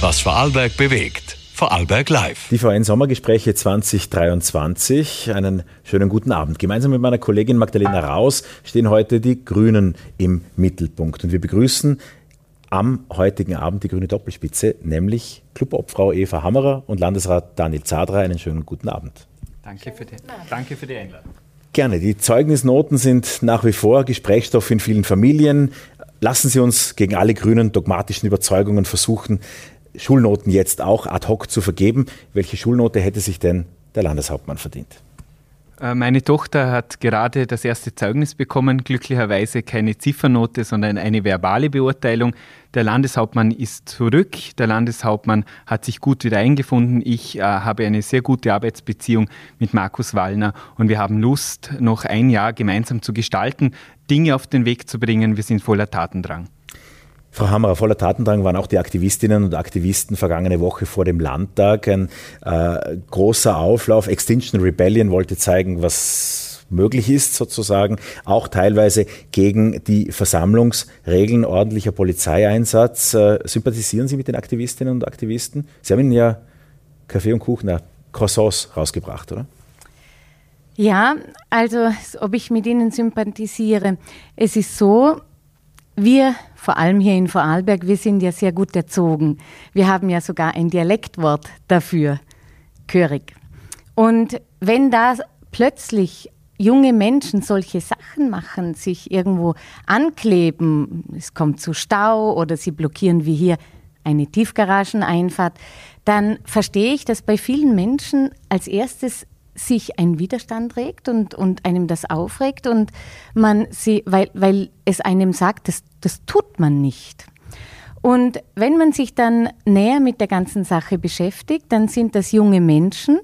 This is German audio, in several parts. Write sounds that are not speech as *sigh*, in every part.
Was Vorarlberg bewegt. Vorarlberg Live. Die VN-Sommergespräche 2023. Einen schönen guten Abend. Gemeinsam mit meiner Kollegin Magdalena Raus stehen heute die Grünen im Mittelpunkt. Und wir begrüßen am heutigen Abend die grüne Doppelspitze, nämlich Clubobfrau Eva Hammerer und Landesrat Daniel Zadra. Einen schönen guten Abend. Danke für die, danke für die Einladung. Gerne. Die Zeugnisnoten sind nach wie vor Gesprächsstoff in vielen Familien. Lassen Sie uns gegen alle grünen dogmatischen Überzeugungen versuchen, Schulnoten jetzt auch ad hoc zu vergeben. Welche Schulnote hätte sich denn der Landeshauptmann verdient? Äh, meine Tochter hat gerade das erste Zeugnis bekommen, glücklicherweise keine Ziffernote, sondern eine verbale Beurteilung. Der Landeshauptmann ist zurück, der Landeshauptmann hat sich gut wieder eingefunden. Ich äh, habe eine sehr gute Arbeitsbeziehung mit Markus Wallner und wir haben Lust, noch ein Jahr gemeinsam zu gestalten, Dinge auf den Weg zu bringen. Wir sind voller Tatendrang. Frau Hammerer, voller Tatendrang waren auch die Aktivistinnen und Aktivisten vergangene Woche vor dem Landtag. Ein äh, großer Auflauf. Extinction Rebellion wollte zeigen, was möglich ist sozusagen, auch teilweise gegen die Versammlungsregeln, ordentlicher Polizeieinsatz. Äh, sympathisieren Sie mit den Aktivistinnen und Aktivisten? Sie haben Ihnen ja Kaffee und Kuchen, na, Croissants rausgebracht, oder? Ja, also ob ich mit Ihnen sympathisiere. Es ist so, wir, vor allem hier in Vorarlberg, wir sind ja sehr gut erzogen. Wir haben ja sogar ein Dialektwort dafür, Körig. Und wenn da plötzlich junge Menschen solche Sachen machen, sich irgendwo ankleben, es kommt zu Stau oder sie blockieren wie hier eine Tiefgarageneinfahrt, dann verstehe ich, dass bei vielen Menschen als erstes sich ein Widerstand regt und, und einem das aufregt und man sie, weil, weil es einem sagt, das, das tut man nicht. Und wenn man sich dann näher mit der ganzen Sache beschäftigt, dann sind das junge Menschen,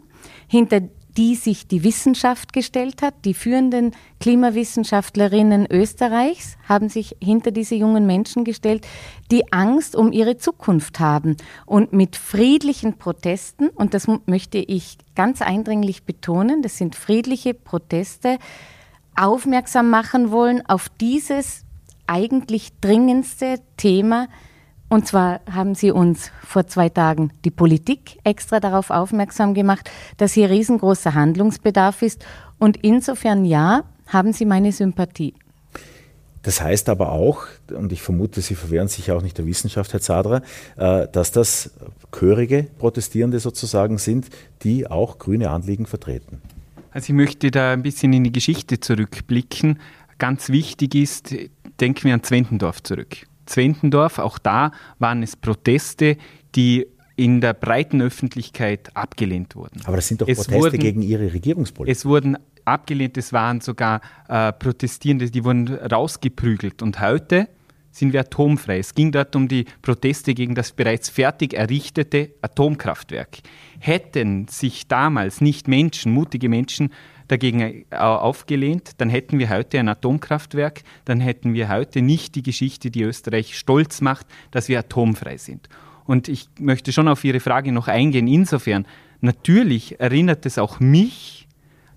hinter die sich die Wissenschaft gestellt hat. Die führenden Klimawissenschaftlerinnen Österreichs haben sich hinter diese jungen Menschen gestellt, die Angst um ihre Zukunft haben und mit friedlichen Protesten, und das möchte ich ganz eindringlich betonen, das sind friedliche Proteste, aufmerksam machen wollen auf dieses eigentlich dringendste Thema, und zwar haben Sie uns vor zwei Tagen die Politik extra darauf aufmerksam gemacht, dass hier riesengroßer Handlungsbedarf ist. Und insofern ja, haben Sie meine Sympathie. Das heißt aber auch, und ich vermute, Sie verwehren sich auch nicht der Wissenschaft, Herr Zadra, äh, dass das chörige Protestierende sozusagen sind, die auch grüne Anliegen vertreten. Also ich möchte da ein bisschen in die Geschichte zurückblicken. Ganz wichtig ist, denken wir an Zwentendorf zurück. Zwentendorf, auch da waren es Proteste, die in der breiten Öffentlichkeit abgelehnt wurden. Aber das sind doch Proteste wurden, gegen Ihre Regierungspolitik. Es wurden abgelehnt, es waren sogar äh, Protestierende, die wurden rausgeprügelt. Und heute sind wir atomfrei. Es ging dort um die Proteste gegen das bereits fertig errichtete Atomkraftwerk. Hätten sich damals nicht Menschen, mutige Menschen, dagegen äh, aufgelehnt, dann hätten wir heute ein Atomkraftwerk, dann hätten wir heute nicht die Geschichte, die Österreich stolz macht, dass wir atomfrei sind. Und ich möchte schon auf Ihre Frage noch eingehen. Insofern, natürlich erinnert es auch mich,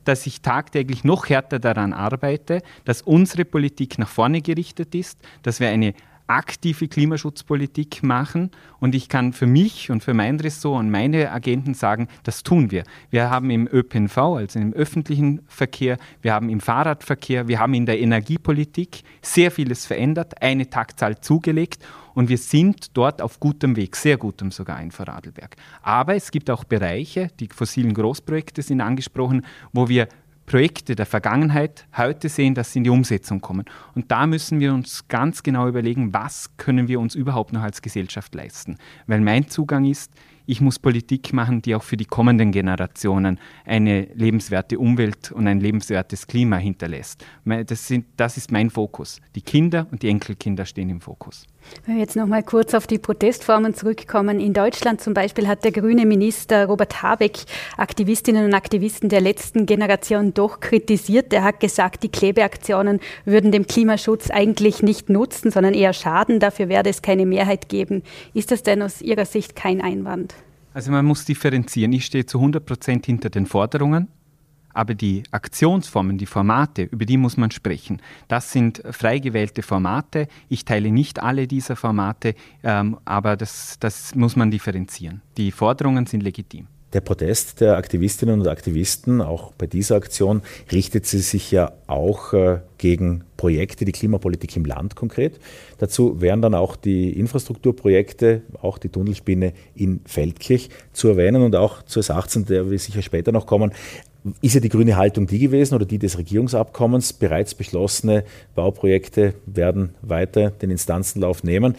dass ich tagtäglich noch härter daran arbeite, dass unsere Politik nach vorne gerichtet ist, dass wir eine aktive Klimaschutzpolitik machen. Und ich kann für mich und für mein Ressort und meine Agenten sagen, das tun wir. Wir haben im ÖPNV, also im öffentlichen Verkehr, wir haben im Fahrradverkehr, wir haben in der Energiepolitik sehr vieles verändert, eine Taktzahl zugelegt und wir sind dort auf gutem Weg, sehr gutem sogar in Vorarlberg. Aber es gibt auch Bereiche, die fossilen Großprojekte sind angesprochen, wo wir Projekte der Vergangenheit heute sehen, dass sie in die Umsetzung kommen. Und da müssen wir uns ganz genau überlegen, was können wir uns überhaupt noch als Gesellschaft leisten. Weil mein Zugang ist, ich muss Politik machen, die auch für die kommenden Generationen eine lebenswerte Umwelt und ein lebenswertes Klima hinterlässt. Das, sind, das ist mein Fokus. Die Kinder und die Enkelkinder stehen im Fokus. Wenn wir jetzt noch mal kurz auf die Protestformen zurückkommen. In Deutschland zum Beispiel hat der grüne Minister Robert Habeck Aktivistinnen und Aktivisten der letzten Generation doch kritisiert. Er hat gesagt, die Klebeaktionen würden dem Klimaschutz eigentlich nicht nutzen, sondern eher schaden. Dafür werde es keine Mehrheit geben. Ist das denn aus Ihrer Sicht kein Einwand? Also man muss differenzieren. Ich stehe zu 100 Prozent hinter den Forderungen, Aber die Aktionsformen, die Formate, über die muss man sprechen. Das sind frei gewählte Formate. Ich teile nicht alle dieser Formate, ähm, aber das, das muss man differenzieren. Die Forderungen sind legitim. Der Protest der Aktivistinnen und Aktivisten, auch bei dieser Aktion, richtet sie sich ja auch äh, gegen Projekte, die Klimapolitik im Land konkret. Dazu wären dann auch die Infrastrukturprojekte, auch die Tunnelspinne in Feldkirch zu erwähnen und auch zur S18, der wir sicher später noch kommen. Ist ja die grüne Haltung die gewesen oder die des Regierungsabkommens? Bereits beschlossene Bauprojekte werden weiter den Instanzenlauf nehmen.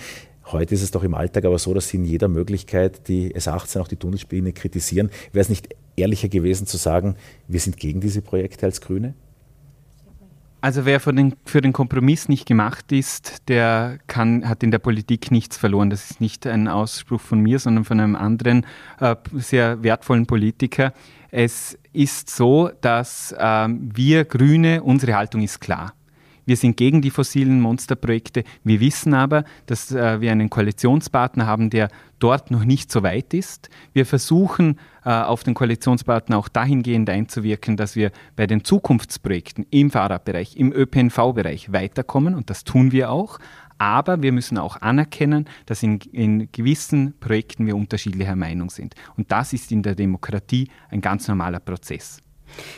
Heute ist es doch im Alltag aber so, dass Sie in jeder Möglichkeit die S18, auch die Tunnelspinne kritisieren. Wäre es nicht ehrlicher gewesen zu sagen, wir sind gegen diese Projekte als Grüne? Also wer für den, für den Kompromiss nicht gemacht ist, der kann, hat in der Politik nichts verloren. Das ist nicht ein Ausspruch von mir, sondern von einem anderen äh, sehr wertvollen Politiker. Es ist so, dass äh, wir Grüne, unsere Haltung ist klar. Wir sind gegen die fossilen Monsterprojekte. Wir wissen aber, dass äh, wir einen Koalitionspartner haben, der dort noch nicht so weit ist. Wir versuchen äh, auf den Koalitionspartner auch dahingehend einzuwirken, dass wir bei den Zukunftsprojekten im Fahrradbereich, im ÖPNV-Bereich weiterkommen und das tun wir auch. Aber wir müssen auch anerkennen, dass in, in, gewissen Projekten wir unterschiedlicher Meinung sind. Und das ist in der Demokratie ein ganz normaler Prozess.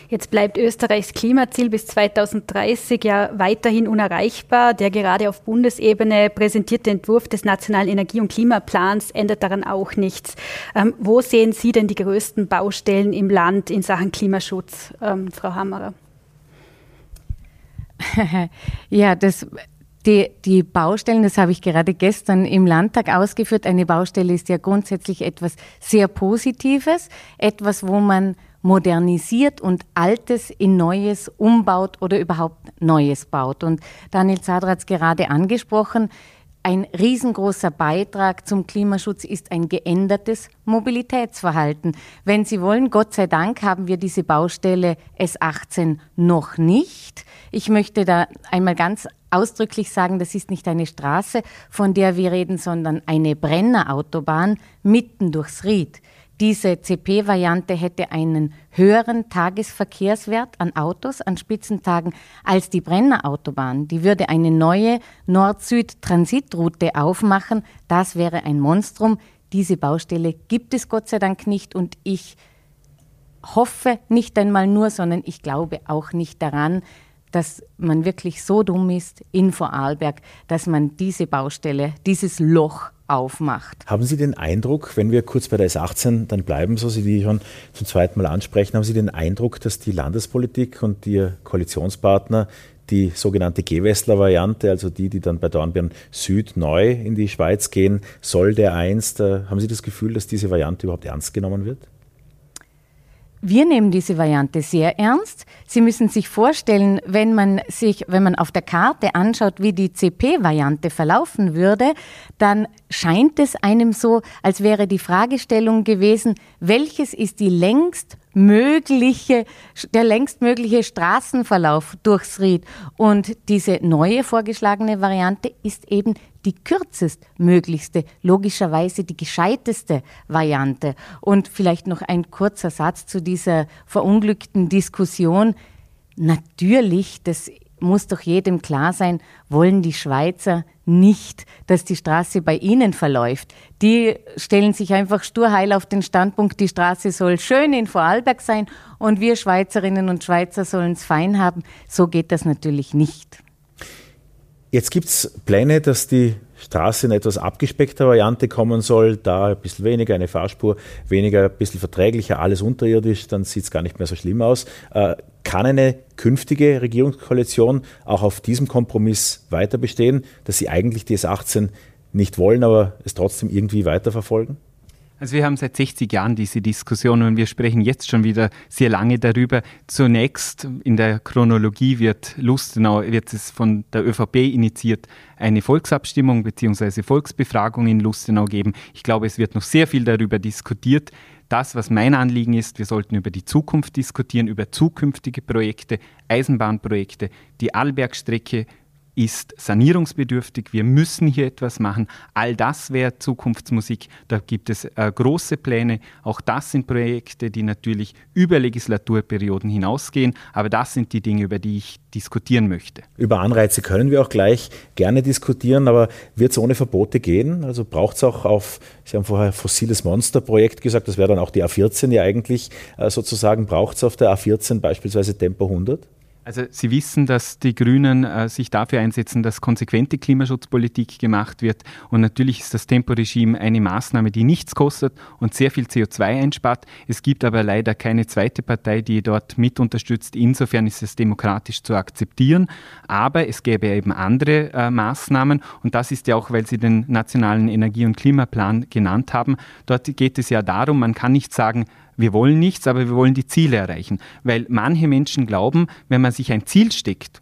Jetzt bleibt Österreichs Klimaziel bis 2030 ja weiterhin unerreichbar. Der gerade auf Bundesebene präsentierte Entwurf des Nationalen Energie- und Klimaplans ändert daran auch nichts. Ähm, wo sehen Sie denn die größten Baustellen im Land in Sachen Klimaschutz, ähm, Frau Hammerer? *laughs* ja, das die, die, Baustellen, das habe ich gerade gestern im Landtag ausgeführt. Eine Baustelle ist ja grundsätzlich etwas sehr Positives, etwas, wo man modernisiert und Altes in Neues umbaut oder überhaupt Neues baut. Und Daniel Zadra hat es gerade angesprochen. Ein riesengroßer Beitrag zum Klimaschutz ist ein geändertes Mobilitätsverhalten. Wenn Sie wollen, Gott sei Dank haben wir diese Baustelle S18 noch nicht. Ich möchte da einmal ganz ausdrücklich sagen, das ist nicht eine Straße, von der wir reden, sondern eine Brennerautobahn mitten durchs Ried. Diese CP-Variante hätte einen höheren Tagesverkehrswert an Autos an Spitzentagen als die Brennerautobahn. Die würde eine neue Nord-Süd-Transitroute aufmachen. Das wäre ein Monstrum. Diese Baustelle gibt es Gott sei Dank nicht und ich hoffe nicht einmal nur, sondern ich glaube auch nicht daran, dass man wirklich so dumm ist in Vorarlberg, dass man diese Baustelle, dieses Loch aufmacht. Haben Sie den Eindruck, wenn wir kurz bei der S18 dann bleiben, so Sie die schon zum zweiten Mal ansprechen, haben Sie den Eindruck, dass die Landespolitik und Ihr Koalitionspartner die sogenannte Gewessler-Variante, also die, die dann bei Dornbirn Süd neu in die Schweiz gehen soll, der einst, äh, haben Sie das Gefühl, dass diese Variante überhaupt ernst genommen wird? Wir nehmen diese Variante sehr ernst. Sie müssen sich vorstellen, wenn man sich, wenn man auf der Karte anschaut, wie die CP-Variante verlaufen würde, dann scheint es einem so, als wäre die Fragestellung gewesen, welches ist die längst mögliche, der längstmögliche Straßenverlauf durchs Ried. Und diese neue vorgeschlagene Variante ist eben die kürzestmöglichste, logischerweise die gescheiteste Variante. Und vielleicht noch ein kurzer Satz zu dieser verunglückten Diskussion. Natürlich, das muss doch jedem klar sein, wollen die Schweizer nicht, dass die Straße bei ihnen verläuft. Die stellen sich einfach sturheil auf den Standpunkt, die Straße soll schön in Vorarlberg sein und wir Schweizerinnen und Schweizer sollen es fein haben. So geht das natürlich nicht. Jetzt gibt es Pläne, dass die Straße in etwas abgespeckter Variante kommen soll, da ein bisschen weniger, eine Fahrspur, weniger, ein bisschen verträglicher, alles unterirdisch, dann sieht es gar nicht mehr so schlimm aus. Äh, kann eine künftige Regierungskoalition auch auf diesem Kompromiss weiter bestehen, dass sie eigentlich die S18 nicht wollen, aber es trotzdem irgendwie weiterverfolgen? Also wir haben seit 60 Jahren diese Diskussion und wir sprechen jetzt schon wieder sehr lange darüber. Zunächst in der Chronologie wird Lustenau, wird es von der ÖVP initiiert, eine Volksabstimmung bzw. Volksbefragung in Lustenau geben. Ich glaube, es wird noch sehr viel darüber diskutiert. Das, was mein Anliegen ist, wir sollten über die Zukunft diskutieren, über zukünftige Projekte, Eisenbahnprojekte, die Allbergstrecke ist sanierungsbedürftig, wir müssen hier etwas machen. All das wäre Zukunftsmusik. Da gibt es äh, große Pläne. Auch das sind Projekte, die natürlich über Legislaturperioden hinausgehen. Aber das sind die Dinge, über die ich diskutieren möchte. Über Anreize können wir auch gleich gerne diskutieren, aber wird es ohne Verbote gehen? Also braucht es auch auf, Sie haben vorher fossiles Monster-Projekt gesagt, das wäre dann auch die A14 ja eigentlich äh, sozusagen, braucht es auf der A14 beispielsweise Tempo 100? Also Sie wissen, dass die Grünen äh, sich dafür einsetzen, dass konsequente Klimaschutzpolitik gemacht wird. Und natürlich ist das Temporegime eine Maßnahme, die nichts kostet und sehr viel CO2 einspart. Es gibt aber leider keine zweite Partei, die dort mit unterstützt. Insofern ist es demokratisch zu akzeptieren. Aber es gäbe eben andere äh, Maßnahmen. Und das ist ja auch, weil Sie den nationalen Energie- und Klimaplan genannt haben. Dort geht es ja darum, man kann nicht sagen, wir wollen nichts, aber wir wollen die Ziele erreichen. Weil manche Menschen glauben, wenn man sich ein Ziel steckt,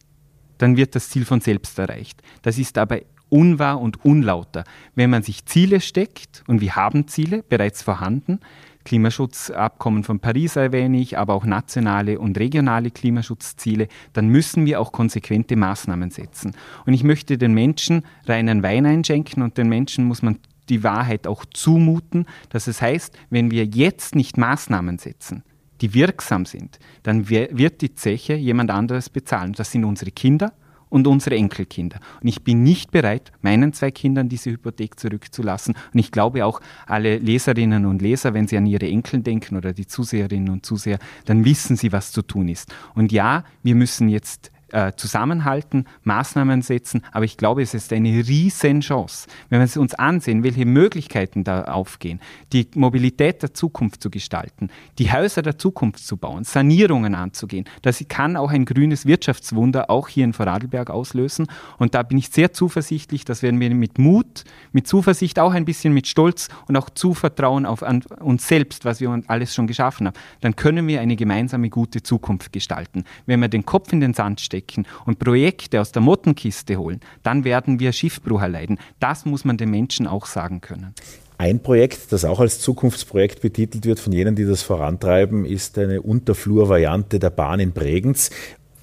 dann wird das Ziel von selbst erreicht. Das ist aber unwahr und unlauter. Wenn man sich Ziele steckt, und wir haben Ziele bereits vorhanden, Klimaschutzabkommen von Paris erwähne ich, aber auch nationale und regionale Klimaschutzziele, dann müssen wir auch konsequente Maßnahmen setzen. Und ich möchte den Menschen reinen Wein einschenken und den Menschen muss man die Wahrheit auch zumuten. Dass es heißt, wenn wir jetzt nicht Maßnahmen setzen, die wirksam sind, dann wird die Zeche jemand anderes bezahlen. Das sind unsere Kinder und unsere Enkelkinder. Und ich bin nicht bereit, meinen zwei Kindern diese Hypothek zurückzulassen. Und ich glaube auch, alle Leserinnen und Leser, wenn sie an ihre Enkel denken oder die Zuseherinnen und Zuseher, dann wissen sie, was zu tun ist. Und ja, wir müssen jetzt äh, zusammenhalten, Maßnahmen setzen. Aber ich glaube, es ist eine Riesenchance, wenn wir uns ansehen, welche Möglichkeiten da aufgehen, die Mobilität der Zukunft zu gestalten, die Häuser der Zukunft zu bauen, Sanierungen anzugehen. Das kann auch ein grünes Wirtschaftswunder auch hier in Vorarlberg auslösen. Und da bin ich sehr zuversichtlich, dass werden wir mit Mut, mit Zuversicht, auch ein bisschen mit Stolz und auch Zuvertrauen auf uns selbst, was wir alles schon geschaffen haben, dann können wir eine gemeinsame gute Zukunft gestalten. Wenn wir den Kopf in den Sand stecken, stecken und Projekte aus der Mottenkiste holen, dann werden wir Schiffbruch erleiden. Das muss man den Menschen auch sagen können. Ein Projekt, das auch als Zukunftsprojekt betitelt wird von jenen, die das vorantreiben, ist eine Unterflurvariante der Bahn in Bregenz.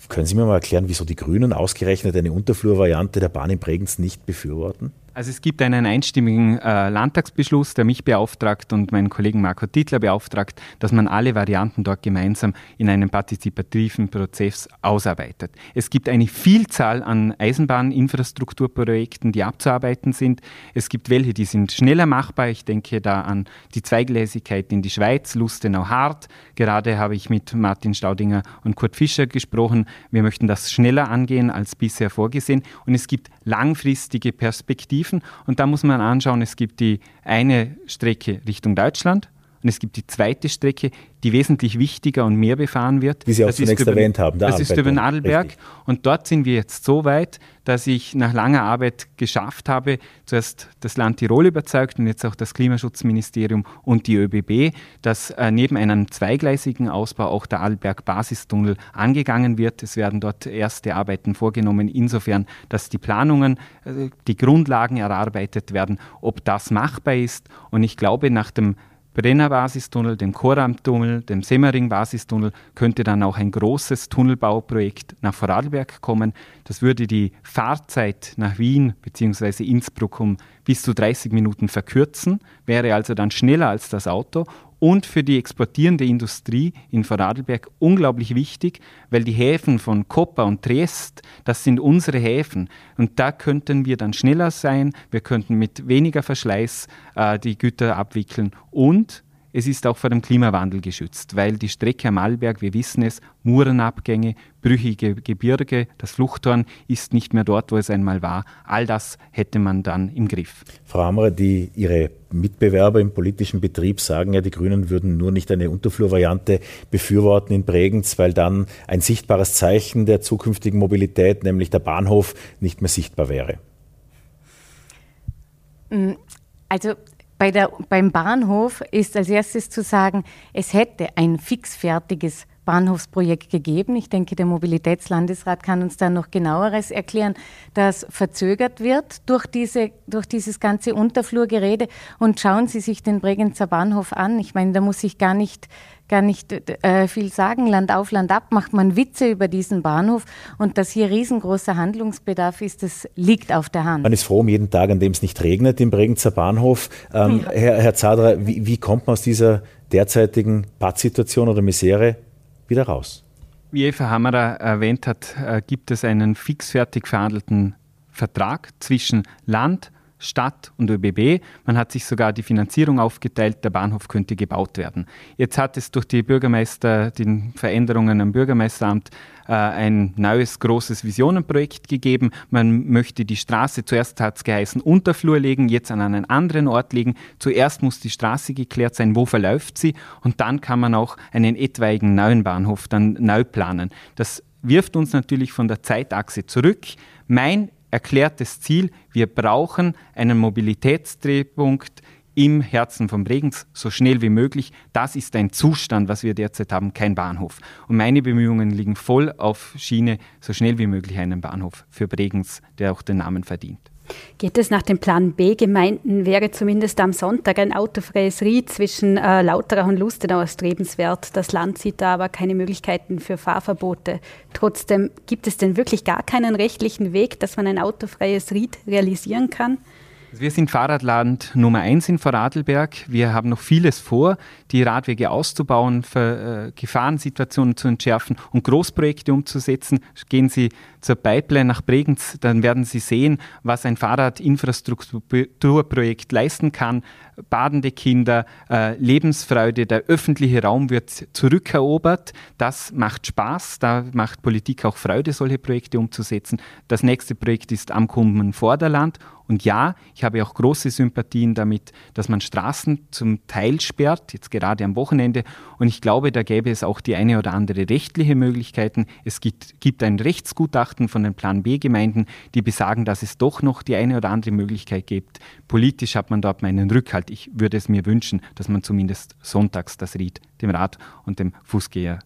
Können Sie mir mal erklären, wieso die Grünen ausgerechnet eine Unterflurvariante der Bahn in Bregenz nicht befürworten? Also es gibt einen einstimmigen äh, Landtagsbeschluss, der mich beauftragt und meinen Kollegen Marco Titler beauftragt, dass man alle Varianten dort gemeinsam in einem partizipativen Prozess ausarbeitet. Es gibt eine Vielzahl an Eisenbahninfrastrukturprojekten, die abzuarbeiten sind. Es gibt welche, die sind schneller machbar. Ich denke da an die Zweigläsigkeit in die Schweiz, Lustenau-Hart. Gerade habe ich mit Martin Staudinger und Kurt Fischer gesprochen. Wir möchten das schneller angehen als bisher vorgesehen. Und es gibt langfristige Perspektiven Alternativen. Und da muss man anschauen, es gibt die eine Strecke Richtung Deutschland und es gibt die zweite Strecke, die wesentlich wichtiger und mehr befahren wird. Wie Sie auch das zunächst über, erwähnt haben. das ist über Nadelberg. Richtig. Und dort sind wir jetzt so weit, dass ich nach langer Arbeit geschafft habe, zuerst das Land Tirol überzeugt und jetzt auch das Klimaschutzministerium und die ÖBB, dass äh, neben einem zweigleisigen Ausbau auch der Adelberg-Basistunnel angegangen wird. Es werden dort erste Arbeiten vorgenommen, insofern, dass die Planungen, äh, die Grundlagen erarbeitet werden, ob das machbar ist. Und ich glaube, nach dem Brenner-Basistunnel, dem Koram-Tunnel, dem Semmering-Basistunnel könnte dann auch ein großes Tunnelbauprojekt nach Vorarlberg kommen. Das würde die Fahrzeit nach Wien bzw. Innsbruck um bis zu 30 Minuten verkürzen, wäre also dann schneller als das Auto und für die exportierende Industrie in Vorarlberg unglaublich wichtig, weil die Häfen von Koppa und Triest, das sind unsere Häfen. Und da könnten wir dann schneller sein, wir könnten mit weniger Verschleiß äh, die Güter abwickeln und es ist auch vor dem Klimawandel geschützt, weil die Strecke am Arlberg, wir wissen es, Murenabgänge, brüchige Gebirge, das Fluchthorn ist nicht mehr dort, wo es einmal war. All das hätte man dann im Griff. Frau Ammerer, die Ihre Mitbewerber im politischen Betrieb sagen ja, die Grünen würden nur nicht eine Unterflurvariante befürworten in Bregenz, weil dann ein sichtbares Zeichen der zukünftigen Mobilität, nämlich der Bahnhof, nicht mehr sichtbar wäre. Mm, also der, beim Bahnhof ist als erstes zu sagen, es hätte ein fixfertiges Bahnhofsprojekt gegeben. Ich denke, der Mobilitätslandesrat kann uns da noch genaueres erklären, das verzögert wird durch, diese, durch dieses ganze Unterflurgerede. Und schauen Sie sich den Bregenzer Bahnhof an. Ich meine, da muss ich gar nicht gar nicht äh, viel sagen. Land auf, Land ab macht man Witze über diesen Bahnhof und dass hier riesengroßer Handlungsbedarf ist, das liegt auf der Hand. Man ist froh um jeden Tag, an dem es nicht regnet im Bregenzer Bahnhof. Ähm, ja. Herr, Herr Zadra, wie, wie kommt man aus dieser derzeitigen Pattsituation oder Misere wieder raus? Wie Eva Hammerer erwähnt hat, äh, gibt es einen fixfertig verhandelten Vertrag zwischen Land, Stadt und ÖBB. Man hat sich sogar die Finanzierung aufgeteilt, der Bahnhof könnte gebaut werden. Jetzt hat es durch die Bürgermeister, den Veränderungen am Bürgermeisteramt, äh, ein neues großes Visionenprojekt gegeben. Man möchte die Straße, zuerst hat es geheißen, Unterflur legen, jetzt an einen anderen Ort legen. Zuerst muss die Straße geklärt sein, wo verläuft sie und dann kann man auch einen etwaigen neuen Bahnhof dann neu planen. Das wirft uns natürlich von der Zeitachse zurück. Mein erklärtes Ziel, wir brauchen einen Mobilitätsdrehpunkt im Herzen von Bregenz so schnell wie möglich. Das ist ein Zustand, was wir derzeit haben, kein Bahnhof. Und meine Bemühungen liegen voll auf Schiene, so schnell wie möglich einen Bahnhof für Bregenz, der auch den Namen verdient. Geht es nach dem Plan B Gemeinden, wäre zumindest am Sonntag ein autofreies Ried zwischen äh, Lauterach und Lustenau erstrebenswert. Das Land sieht da aber keine Möglichkeiten für Fahrverbote. Trotzdem gibt es denn wirklich gar keinen rechtlichen Weg, dass man ein autofreies Ried realisieren kann? Wir sind Fahrradland Nummer eins in Vorarlberg. Wir haben noch vieles vor, die Radwege auszubauen, für, äh, Gefahrensituationen zu entschärfen und Großprojekte umzusetzen. Gehen Sie zur Pipeline nach Bregenz, dann werden Sie sehen, was ein Fahrradinfrastrukturprojekt leisten kann. Badende Kinder, äh, Lebensfreude, der öffentliche Raum wird zurückerobert. Das macht Spaß, da macht Politik auch Freude, solche Projekte umzusetzen. Das nächste Projekt ist am Kummen Vorderland und ja, ich habe auch große Sympathien damit, dass man Straßen zum Teil sperrt, jetzt gerade am Wochenende. Und ich glaube, da gäbe es auch die eine oder andere rechtliche Möglichkeiten. Es gibt, gibt ein Rechtsgutachten von den Plan B-Gemeinden, die besagen, dass es doch noch die eine oder andere Möglichkeit gibt. Politisch hat man dort meinen Rückhalt. Ich würde es mir wünschen, dass man zumindest sonntags das Ried dem Rad und dem Fußgeher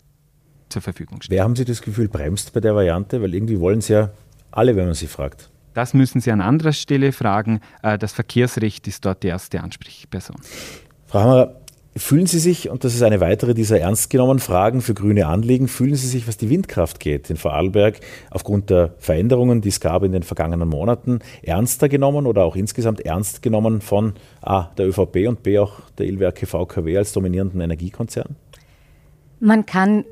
zur Verfügung stellt. Wer haben Sie das Gefühl bremst bei der Variante? Weil irgendwie wollen es ja alle, wenn man sie fragt. Das müssen Sie an anderer Stelle fragen. Äh, das Verkehrsrecht ist dort die erste Ansprechperson. Frau Hammer, fühlen Sie sich, und das ist eine weitere dieser ernst genommenen Fragen für grüne Anliegen, fühlen Sie sich, was die Windkraft geht, in Vorarlberg aufgrund der Veränderungen, die es gab in den vergangenen Monaten, ernster genommen oder auch insgesamt ernst genommen von A, der ÖVP und B, auch der Ilwerke VKW als dominierenden Energiekonzern? Man kann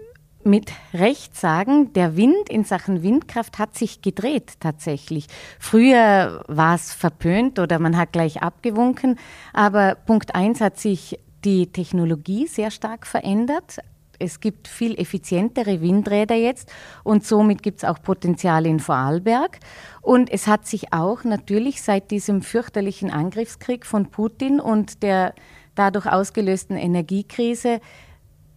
mit Recht sagen, der Wind in Sachen Windkraft hat sich gedreht tatsächlich. Früher war es verpönt oder man hat gleich abgewunken, aber Punkt eins hat sich die Technologie sehr stark verändert. Es gibt viel effizientere Windräder jetzt und somit gibt es auch Potenzial in Vorarlberg. Und es hat sich auch natürlich seit diesem fürchterlichen Angriffskrieg von Putin und der dadurch ausgelösten Energiekrise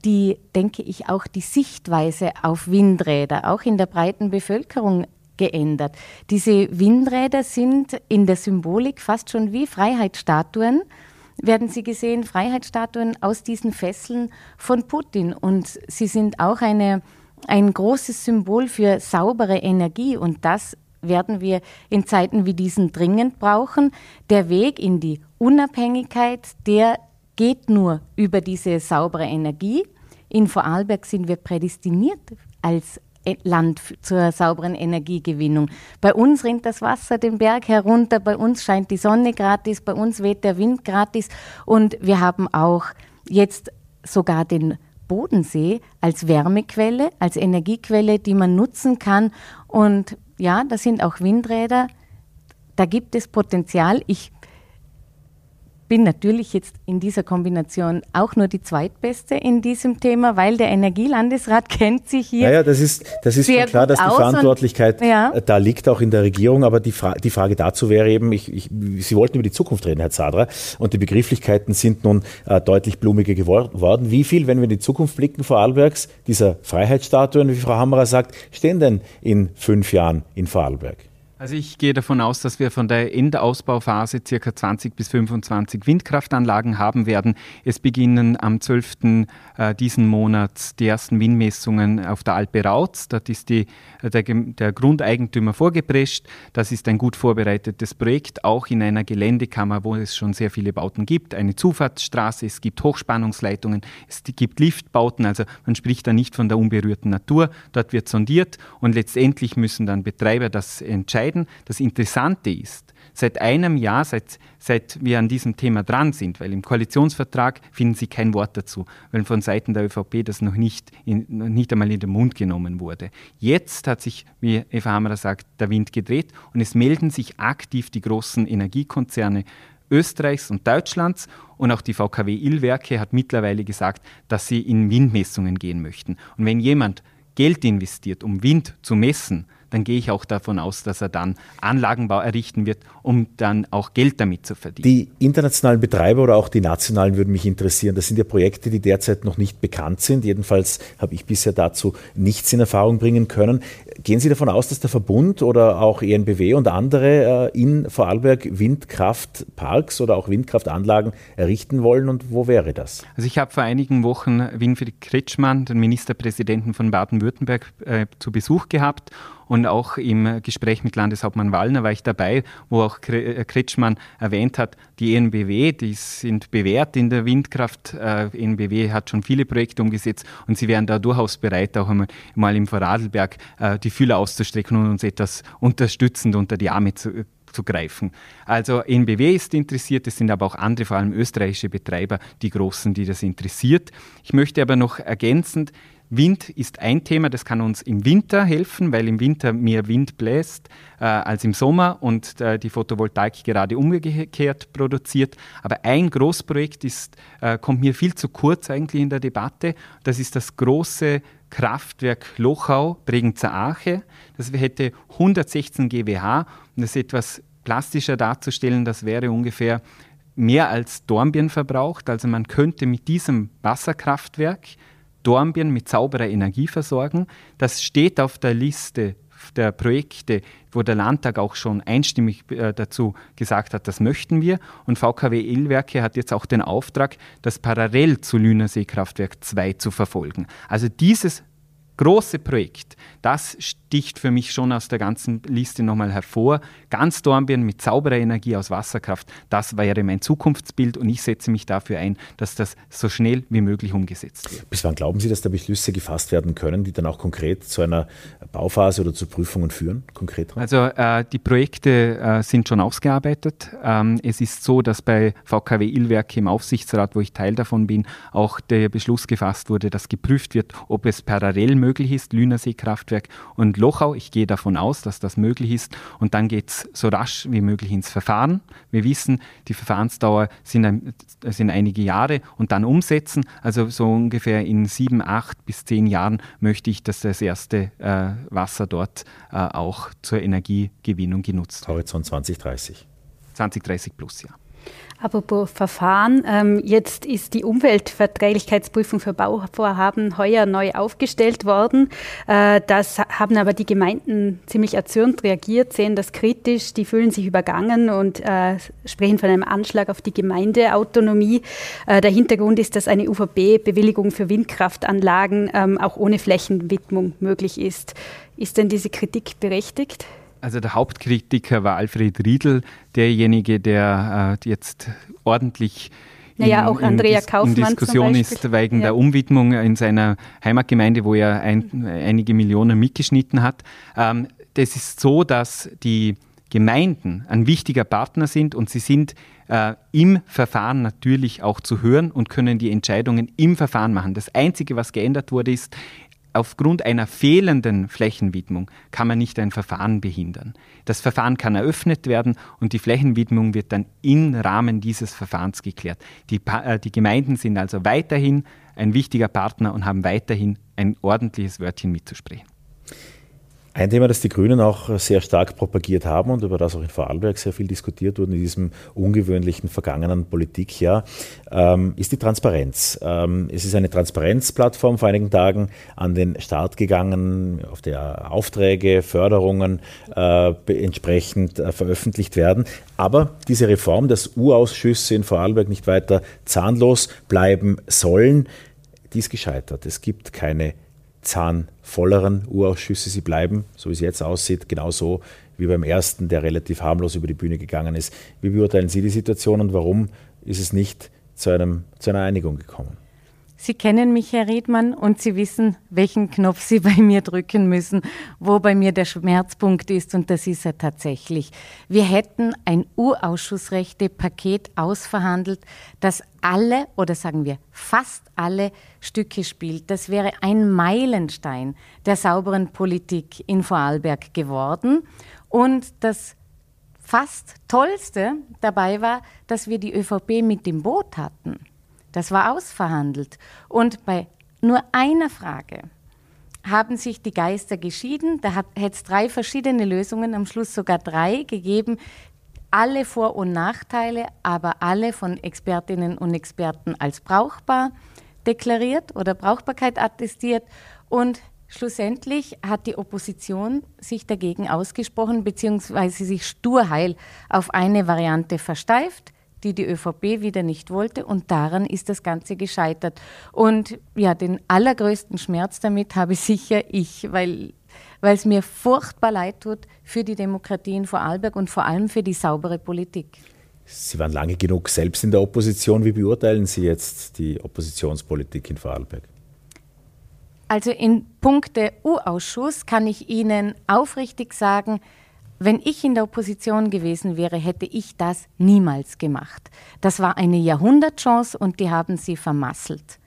die, denke ich, auch die Sichtweise auf Windräder, auch in der breiten Bevölkerung geändert. Diese Windräder sind in der Symbolik fast schon wie Freiheitsstatuen, werden sie gesehen, Freiheitsstatuen aus diesen Fesseln von Putin. Und sie sind auch eine, ein großes Symbol für saubere Energie. Und das werden wir in Zeiten wie diesen dringend brauchen. Der Weg in die Unabhängigkeit, der geht nur über diese saubere Energie. In Vorarlberg sind wir prädestiniert als Land zur sauberen Energiegewinnung. Bei uns rinnt das Wasser den Berg herunter, bei uns scheint die Sonne gratis, bei uns weht der Wind gratis und wir haben auch jetzt sogar den Bodensee als Wärmequelle, als Energiequelle, die man nutzen kann. Und ja, da sind auch Windräder, da gibt es Potenzial. Ich bin natürlich jetzt in dieser Kombination auch nur die zweitbeste in diesem Thema, weil der Energielandesrat *laughs* kennt sich hier. Naja, das ist, das ist schon klar, dass die Verantwortlichkeit ja. da liegt, auch in der Regierung. Aber die, Fra die Frage dazu wäre eben, ich, ich, Sie wollten über die Zukunft reden, Herr Zadra, und die Begrifflichkeiten sind nun äh, deutlich blumiger geworden. Wie viel, wenn wir in die Zukunft blicken, Vorarlbergs, dieser Freiheitsstatuen, wie Frau Hammerer sagt, stehen denn in fünf Jahren in Vorarlberg? Also ich gehe davon aus, dass wir von der Endausbauphase ca. 20 bis 25 Windkraftanlagen haben werden. Es beginnen am 12. Äh, diesen Monats die ersten Windmessungen auf der Alpe Rautz. Dort ist die, äh, der, der Grundeigentümer vorgeprescht. Das ist ein gut vorbereitetes Projekt, auch in einer Geländekammer, wo es schon sehr viele Bauten gibt. Eine Zufahrtsstraße, es gibt Hochspannungsleitungen, es gibt Liftbauten, also man spricht da nicht von der unberührten Natur. Dort wird sondiert und letztendlich müssen dann Betreiber das entscheiden entscheiden. Das Interessante ist, seit einem Jahr, seit, seit wir an diesem Thema dran sind, weil im Koalitionsvertrag finden Sie kein Wort dazu, weil von Seiten der ÖVP das noch nicht, in, noch nicht einmal in den Mund genommen wurde. Jetzt hat sich, wie Eva Hammerer sagt, der Wind gedreht und es melden sich aktiv die großen Energiekonzerne Österreichs und Deutschlands und auch die VKW Illwerke hat mittlerweile gesagt, dass sie in Windmessungen gehen möchten. Und wenn jemand Geld investiert, um Wind zu messen, dann gehe ich auch davon aus, dass er dann Anlagenbau errichten wird, um dann auch Geld damit zu verdienen. Die internationalen Betreiber oder auch die nationalen würden mich interessieren. Das sind ja Projekte, die derzeit noch nicht bekannt sind. Jedenfalls habe ich bisher dazu nichts in Erfahrung bringen können. Gehen Sie davon aus, dass der Verbund oder auch ENBW und andere äh, in Vorarlberg Windkraftparks oder auch Windkraftanlagen errichten wollen und wo wäre das? Also ich habe vor einigen Wochen Winfried Kretschmann, den Ministerpräsidenten von Baden-Württemberg, äh, zu Besuch gehabt und auch im Gespräch mit Landeshauptmann Wallner war ich dabei, wo auch äh, Kretschmann erwähnt hat, die ENBW, die sind bewährt in der Windkraft. Äh, ENBW hat schon viele Projekte umgesetzt und sie wären da durchaus bereit, auch einmal, mal im Vorarlberg äh, die Fühler auszustrecken und uns etwas unterstützend unter die Arme zu zu greifen. Also NBW ist interessiert, es sind aber auch andere, vor allem österreichische Betreiber, die großen, die das interessiert. Ich möchte aber noch ergänzend Wind ist ein Thema, das kann uns im Winter helfen, weil im Winter mehr Wind bläst äh, als im Sommer und äh, die Photovoltaik gerade umgekehrt produziert. Aber ein Großprojekt ist, äh, kommt mir viel zu kurz eigentlich in der Debatte. Das ist das große Kraftwerk Lochau, Bregenzer Ache. Das hätte 116 GWH und das etwas plastischer darzustellen, das wäre ungefähr mehr als Dornbirn verbraucht. Also man könnte mit diesem Wasserkraftwerk Dornbirn mit sauberer Energie versorgen. Das steht auf der Liste der Projekte, wo der Landtag auch schon einstimmig äh, dazu gesagt hat, das möchten wir. Und VKW Illwerke hat jetzt auch den Auftrag, das parallel zu Lünersee Kraftwerk 2 zu verfolgen. Also dieses große Projekt, das sticht für mich schon aus der ganzen Liste nochmal hervor. Ganz Dornbirn mit sauberer Energie aus Wasserkraft, das wäre mein Zukunftsbild und ich setze mich dafür ein, dass das so schnell wie möglich umgesetzt wird. Bis wann glauben Sie, dass da Beschlüsse gefasst werden können, die dann auch konkret zu einer Bauphase oder zu Prüfungen führen? Konkret also äh, die Projekte äh, sind schon ausgearbeitet. Ähm, es ist so, dass bei VKW Illwerke im Aufsichtsrat, wo ich Teil davon bin, auch der Beschluss gefasst wurde, dass geprüft wird, ob es parallel möglich ist, Lünersee Kraftwerk und Lochau. Ich gehe davon aus, dass das möglich ist. Und dann geht es so rasch wie möglich ins Verfahren. Wir wissen, die Verfahrensdauer sind, ein, sind einige Jahre und dann umsetzen. Also so ungefähr in sieben, acht bis zehn Jahren möchte ich, dass das erste äh, Wasser dort äh, auch zur Energiegewinnung genutzt wird. Horizont 2030. 2030 plus, ja. Apropos Verfahren, ähm, jetzt ist die Umweltverträglichkeitsprüfung für Bauvorhaben heuer neu aufgestellt worden. Äh, das haben aber die Gemeinden ziemlich erzürnt reagiert, sehen das kritisch, die fühlen sich übergangen und äh, sprechen von einem Anschlag auf die Gemeindeautonomie. Äh, der Hintergrund ist, dass eine UVB-Bewilligung für Windkraftanlagen ähm, auch ohne Flächenwidmung möglich ist. Ist denn diese Kritik berechtigt? Also der Hauptkritiker war Alfred Riedl, derjenige, der äh, jetzt ordentlich naja, auch Andrea in, Kaufmann in Diskussion ist wegen ja. der Umwidmung in seiner Heimatgemeinde, wo er ein, einige Millionen mitgeschnitten hat. Ähm, das ist so, dass die Gemeinden ein wichtiger Partner sind und sie sind äh, im Verfahren natürlich auch zu hören und können die Entscheidungen im Verfahren machen. Das Einzige, was geändert wurde, ist, aufgrund einer fehlenden Flächenwidmung kann man nicht ein Verfahren behindern. Das Verfahren kann eröffnet werden und die Flächenwidmung wird dann im Rahmen dieses Verfahrens geklärt. Die, äh, die Gemeinden sind also weiterhin ein wichtiger Partner und haben weiterhin ein ordentliches Wörtchen mitzusprechen. Ein Thema, das die Grünen auch sehr stark propagiert haben und über das auch in Vorarlberg sehr viel diskutiert wurde in diesem ungewöhnlichen vergangenen Politikjahr, ähm, ist die Transparenz. Ähm, es ist eine Transparenzplattform vor einigen Tagen an den Start gegangen, auf der Aufträge, Förderungen äh, entsprechend äh, veröffentlicht werden. Aber diese Reform, dass U-Ausschüsse in Vorarlberg nicht weiter zahnlos bleiben sollen, die ist gescheitert. Es gibt keine zahnvolleren Urausschüsse. Sie bleiben, so wie es jetzt aussieht, genauso wie beim ersten, der relativ harmlos über die Bühne gegangen ist. Wie beurteilen Sie die Situation und warum ist es nicht zu, einem, zu einer Einigung gekommen? Sie kennen mich, Herr Riedmann, und Sie wissen, welchen Knopf Sie bei mir drücken müssen, wo bei mir der Schmerzpunkt ist, und das ist er tatsächlich. Wir hätten ein Urausschussrechte-Paket ausverhandelt, das alle oder sagen wir fast alle Stücke spielt. Das wäre ein Meilenstein der sauberen Politik in Vorarlberg geworden. Und das fast Tollste dabei war, dass wir die ÖVP mit dem Boot hatten. Das war ausverhandelt. Und bei nur einer Frage haben sich die Geister geschieden. Da hätte es drei verschiedene Lösungen, am Schluss sogar drei gegeben. Alle Vor- und Nachteile, aber alle von Expertinnen und Experten als brauchbar deklariert oder Brauchbarkeit attestiert. Und schlussendlich hat die Opposition sich dagegen ausgesprochen, beziehungsweise sich sturheil auf eine Variante versteift die die ÖVP wieder nicht wollte. Und daran ist das Ganze gescheitert. Und ja, den allergrößten Schmerz damit habe sicher ich, weil weil es mir furchtbar leid tut für die Demokratie in Vorarlberg und vor allem für die saubere Politik. Sie waren lange genug selbst in der Opposition. Wie beurteilen Sie jetzt die Oppositionspolitik in Vorarlberg? Also in Punkte U-Ausschuss kann ich Ihnen aufrichtig sagen, wenn ich in der Opposition gewesen wäre, hätte ich das niemals gemacht. Das war eine Jahrhundertchance und die haben sie vermasselt.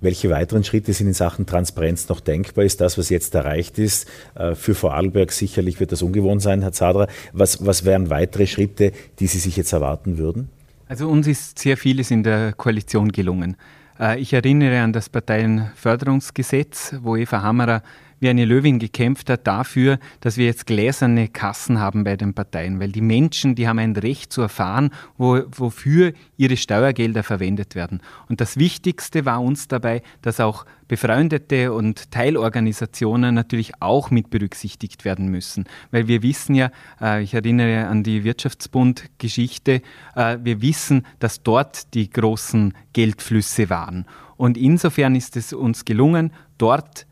Welche weiteren Schritte sind in Sachen Transparenz noch denkbar? Ist das, was jetzt erreicht ist, äh, für Vorarlberg sicherlich wird das ungewohnt sein, Herr Zadra. Was, was wären weitere Schritte, die Sie sich jetzt erwarten würden? Also uns ist sehr vieles in der Koalition gelungen. Äh, ich erinnere an das Parteienförderungsgesetz, wo Eva Hammerer wie eine Löwin gekämpft hat dafür, dass wir jetzt gläserne Kassen haben bei den Parteien, weil die Menschen, die haben ein Recht zu erfahren, wo, wofür ihre Steuergelder verwendet werden. Und das Wichtigste war uns dabei, dass auch befreundete und Teilorganisationen natürlich auch mit berücksichtigt werden müssen, weil wir wissen ja, äh, ich erinnere an die Wirtschaftsbund-Geschichte, äh, wir wissen, dass dort die großen Geldflüsse waren. Und insofern ist es uns gelungen, dort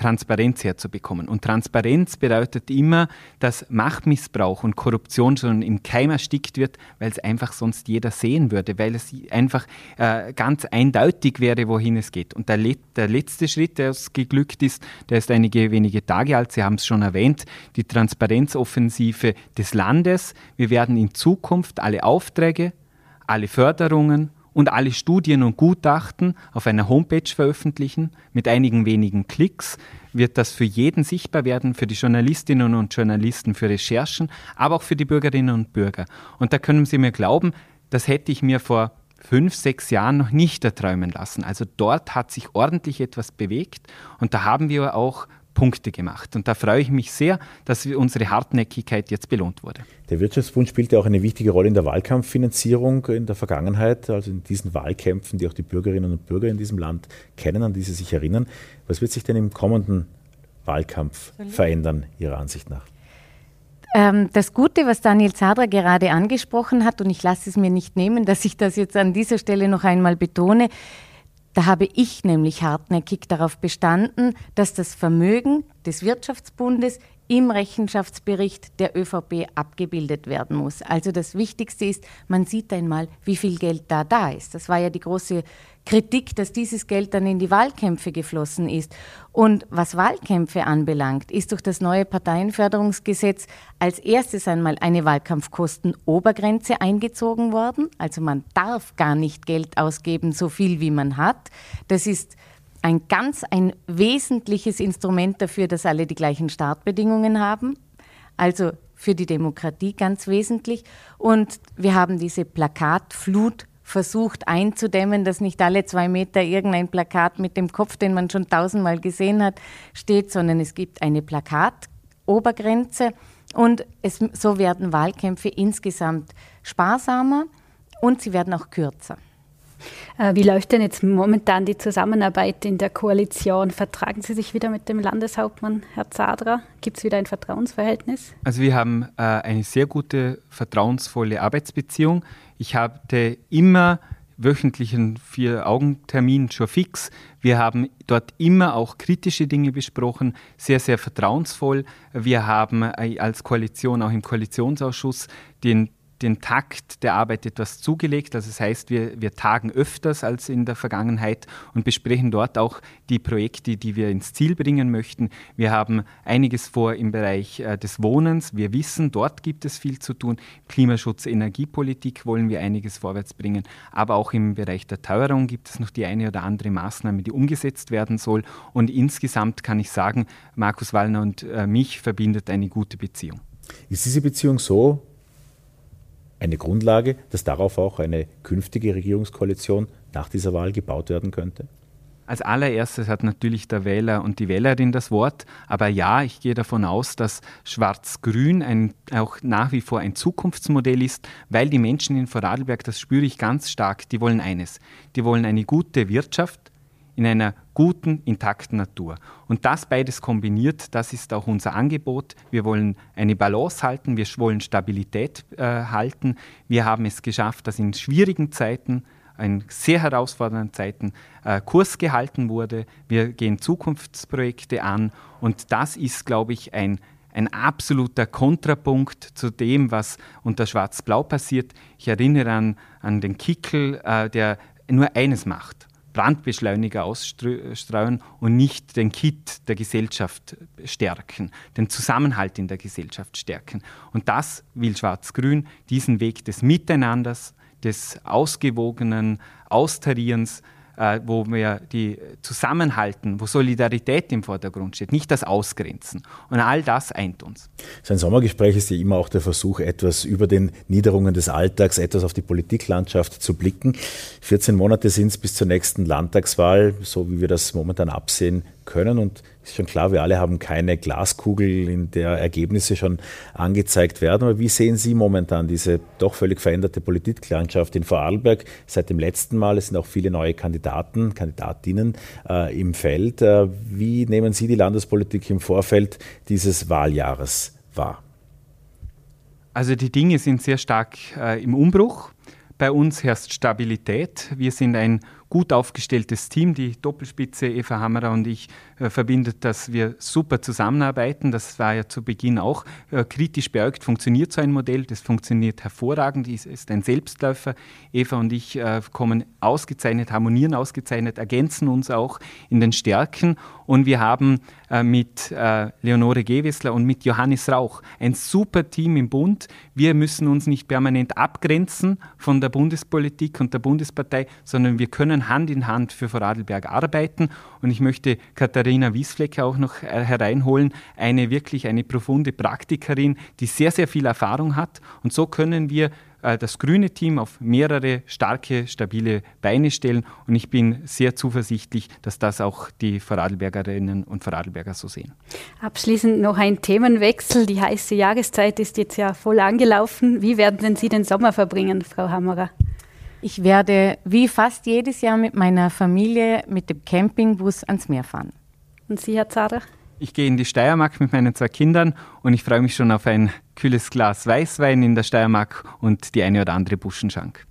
Transparenz herzubekommen. Und Transparenz bedeutet immer, dass Machtmissbrauch und Korruption schon im Keim erstickt wird, weil es einfach sonst jeder sehen würde, weil es einfach äh, ganz eindeutig wäre, wohin es geht. Und der, le der letzte Schritt, der uns geglückt ist, der ist einige wenige Tage alt, Sie haben es schon erwähnt, die Transparenzoffensive des Landes. Wir werden in Zukunft alle Aufträge, alle Förderungen und alle Studien und Gutachten auf einer Homepage veröffentlichen. Mit einigen wenigen Klicks wird das für jeden sichtbar werden, für die Journalistinnen und Journalisten für Recherchen, aber auch für die Bürgerinnen und Bürger. Und da können Sie mir glauben, das hätte ich mir vor fünf, sechs Jahren noch nicht erträumen lassen. Also dort hat sich ordentlich etwas bewegt und da haben wir auch Punkte gemacht. Und da freue ich mich sehr, dass unsere Hartnäckigkeit jetzt belohnt wurde. Der Wirtschaftsbund spielte auch eine wichtige Rolle in der Wahlkampffinanzierung in der Vergangenheit, also in diesen Wahlkämpfen, die auch die Bürgerinnen und Bürger in diesem Land kennen, an die sie sich erinnern. Was wird sich denn im kommenden Wahlkampf verändern, Ihrer Ansicht nach? Ähm, das Gute, was Daniel Zadra gerade angesprochen hat, und ich lasse es mir nicht nehmen, dass ich das jetzt an dieser Stelle noch einmal betone, da habe ich nämlich hartnäckig darauf bestanden, dass das Vermögen des Wirtschaftsbundes im Rechenschaftsbericht der ÖVP abgebildet werden muss. Also das Wichtigste ist, man sieht einmal, wie viel Geld da da ist. Das war ja die große Kritik, dass dieses Geld dann in die Wahlkämpfe geflossen ist. Und was Wahlkämpfe anbelangt, ist durch das neue Parteienförderungsgesetz als erstes einmal eine Wahlkampfkostenobergrenze eingezogen worden. Also man darf gar nicht Geld ausgeben, so viel wie man hat. Das ist ein ganz ein wesentliches Instrument dafür, dass alle die gleichen Startbedingungen haben. Also für die Demokratie ganz wesentlich. Und wir haben diese Plakatflut versucht einzudämmen, dass nicht alle zwei Meter irgendein Plakat mit dem Kopf, den man schon tausendmal gesehen hat, steht, sondern es gibt eine Plakatobergrenze und es, so werden Wahlkämpfe insgesamt sparsamer und sie werden auch kürzer. Äh, wie läuft denn jetzt momentan die Zusammenarbeit in der Koalition? Vertragen Sie sich wieder mit dem Landeshauptmann, Herr Zadra? Gibt es wieder ein Vertrauensverhältnis? Also wir haben äh, eine sehr gute, vertrauensvolle Arbeitsbeziehung. Ich hatte immer wöchentlichen Vier-Augen-Termin schon fix. Wir haben dort immer auch kritische Dinge besprochen, sehr, sehr vertrauensvoll. Wir haben äh, als Koalition auch im Koalitionsausschuss den den Takt der Arbeit etwas zugelegt. Also das heißt, wir, wir tagen öfters als in der Vergangenheit und besprechen dort auch die Projekte, die wir ins Ziel bringen möchten. Wir haben einiges vor im Bereich äh, des Wohnens. Wir wissen, dort gibt es viel zu tun. Klimaschutz, Energiepolitik wollen wir einiges vorwärts bringen. Aber auch im Bereich der Teuerung gibt es noch die eine oder andere Maßnahme, die umgesetzt werden soll. Und insgesamt kann ich sagen, Markus Wallner und äh, mich verbindet eine gute Beziehung. Ist diese Beziehung so, eine Grundlage, dass darauf auch eine künftige Regierungskoalition nach dieser Wahl gebaut werden könnte? Als allererstes hat natürlich der Wähler und die Wählerin das Wort. Aber ja, ich gehe davon aus, dass Schwarz-Grün auch nach wie vor ein Zukunftsmodell ist, weil die Menschen in Vorarlberg, das spüre ich ganz stark, die wollen eines. Die wollen eine gute Wirtschaft, in einer guten, intakten Natur. Und das beides kombiniert, das ist auch unser Angebot. Wir wollen eine Balance halten, wir wollen Stabilität äh, halten. Wir haben es geschafft, dass in schwierigen Zeiten, in sehr herausfordernden Zeiten, äh, Kurs gehalten wurde. Wir gehen Zukunftsprojekte an und das ist, glaube ich, ein ein absoluter Kontrapunkt zu dem, was unter Schwarz-Blau passiert. Ich erinnere an, an den Kickel, äh, der nur eines macht. Brandbeschleuniger ausstreuen und nicht den Kit der Gesellschaft stärken, den Zusammenhalt in der Gesellschaft stärken. Und das will Schwarz-Grün, diesen Weg des Miteinanders, des ausgewogenen Austarierens, äh, wo wir die zusammenhalten, wo Solidarität im Vordergrund steht, nicht das Ausgrenzen. Und all das eint uns. Sein Sommergespräch ist ja immer auch der Versuch, etwas über den Niederungen des Alltags, etwas auf die Politiklandschaft zu blicken. 14 Monate sind es bis zur nächsten Landtagswahl, so wie wir das momentan absehen können. Und ist schon klar, wir alle haben keine Glaskugel, in der Ergebnisse schon angezeigt werden. Aber wie sehen Sie momentan diese doch völlig veränderte Politiklandschaft in Vorarlberg seit dem letzten Mal? Es sind auch viele neue Kandidaten, Kandidatinnen äh, im Feld. Äh, wie nehmen Sie die Landespolitik im Vorfeld dieses Wahljahres wahr? Also die Dinge sind sehr stark äh, im Umbruch. Bei uns herrscht Stabilität. Wir sind ein gut aufgestelltes Team. Die Doppelspitze Eva Hammerer und ich äh, verbindet, dass wir super zusammenarbeiten. Das war ja zu Beginn auch äh, kritisch beäugt. Funktioniert so ein Modell? Das funktioniert hervorragend. Es ist ein Selbstläufer. Eva und ich äh, kommen ausgezeichnet, harmonieren ausgezeichnet, ergänzen uns auch in den Stärken. Und wir haben äh, mit äh, Leonore Gewessler und mit Johannes Rauch ein super Team im Bund. Wir müssen uns nicht permanent abgrenzen von der Bundespolitik und der Bundespartei, sondern wir können Hand in Hand für Vorarlberg arbeiten. Und ich möchte Katharina Wiesflecker auch noch äh, hereinholen, eine wirklich eine profunde Praktikerin, die sehr, sehr viel Erfahrung hat. Und so können wir das grüne Team auf mehrere starke, stabile Beine stellen. Und ich bin sehr zuversichtlich, dass das auch die Vorarlbergerinnen und Vorarlberger so sehen. Abschließend noch ein Themenwechsel. Die heiße Jahreszeit ist jetzt ja voll angelaufen. Wie werden denn Sie den Sommer verbringen, Frau Hammerer? Ich werde wie fast jedes Jahr mit meiner Familie mit dem Campingbus ans Meer fahren. Und Sie, Herr Zader? Ich gehe in die Steiermark mit meinen zwei Kindern und ich freue mich schon auf ein kühles Glas Weißwein in der Steiermark und die eine oder andere Buschenschank.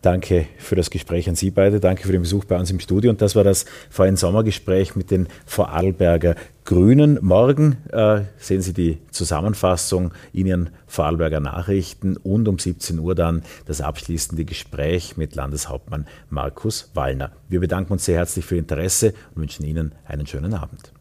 Danke für das Gespräch an Sie beide. Danke für den Besuch bei uns im Studio. Und das war das vorhin Sommergespräch mit den Vorarlberger Grünen. Morgen äh, sehen Sie die Zusammenfassung in Ihren Vorarlberger Nachrichten und um 17 Uhr dann das abschließende Gespräch mit Landeshauptmann Markus Wallner. Wir bedanken uns sehr herzlich für Ihr Interesse und wünschen Ihnen einen schönen Abend.